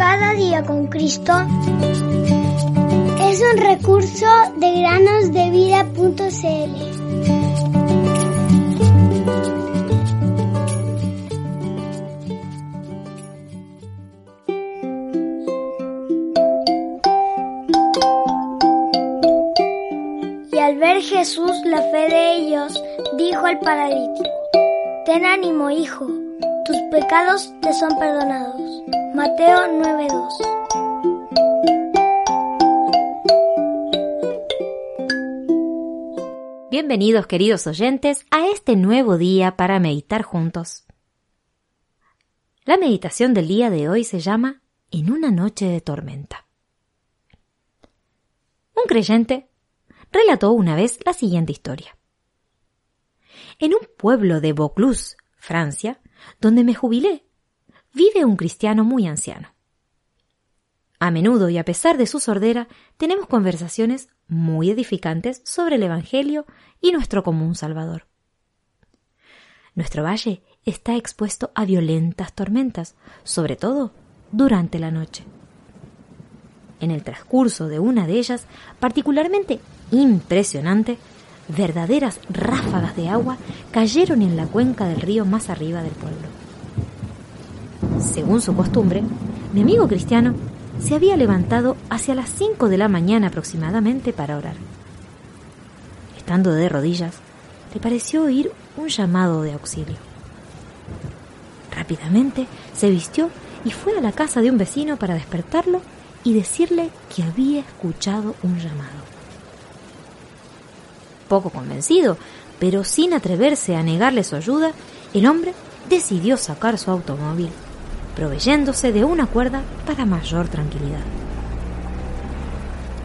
Cada día con Cristo es un recurso de granosdevida.cl. Y al ver Jesús la fe de ellos, dijo al paralítico, Ten ánimo, hijo, pecados te son perdonados. Mateo 9:2 Bienvenidos queridos oyentes a este nuevo día para meditar juntos. La meditación del día de hoy se llama En una noche de tormenta. Un creyente relató una vez la siguiente historia. En un pueblo de Vaucluse, Francia, donde me jubilé, vive un cristiano muy anciano. A menudo y a pesar de su sordera, tenemos conversaciones muy edificantes sobre el Evangelio y nuestro común Salvador. Nuestro valle está expuesto a violentas tormentas, sobre todo durante la noche. En el transcurso de una de ellas, particularmente impresionante, verdaderas ráfagas de agua cayeron en la cuenca del río más arriba del pueblo. Según su costumbre, mi amigo cristiano se había levantado hacia las cinco de la mañana aproximadamente para orar. Estando de rodillas, le pareció oír un llamado de auxilio. Rápidamente se vistió y fue a la casa de un vecino para despertarlo y decirle que había escuchado un llamado. Poco convencido, pero sin atreverse a negarle su ayuda, el hombre decidió sacar su automóvil, proveyéndose de una cuerda para mayor tranquilidad.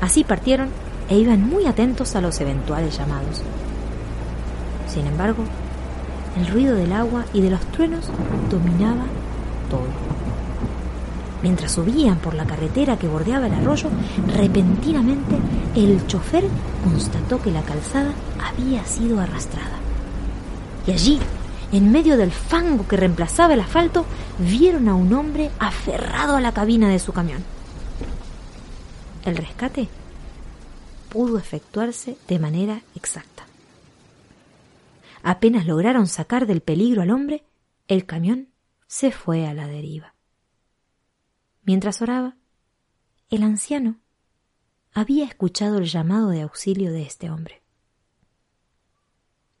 Así partieron e iban muy atentos a los eventuales llamados. Sin embargo, el ruido del agua y de los truenos dominaba todo. Mientras subían por la carretera que bordeaba el arroyo, repentinamente el chofer constató que la calzada había sido arrastrada. Y allí, en medio del fango que reemplazaba el asfalto, vieron a un hombre aferrado a la cabina de su camión. El rescate pudo efectuarse de manera exacta. Apenas lograron sacar del peligro al hombre, el camión se fue a la deriva. Mientras oraba, el anciano había escuchado el llamado de auxilio de este hombre.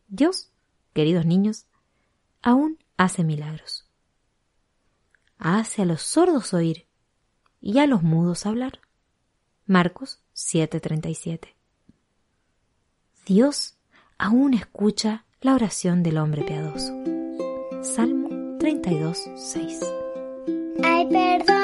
Dios, queridos niños, aún hace milagros. Hace a los sordos oír y a los mudos hablar. Marcos 7:37. Dios aún escucha la oración del hombre piadoso. Salmo 32:6. Ay, perdón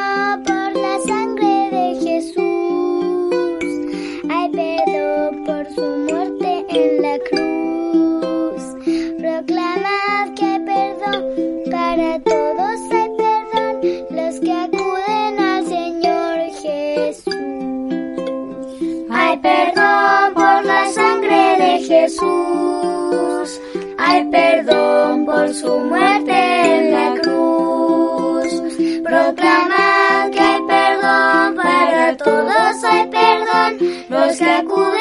Jesús. Hay perdón por su muerte en la cruz. Proclamad que hay perdón para todos, hay perdón los que acuden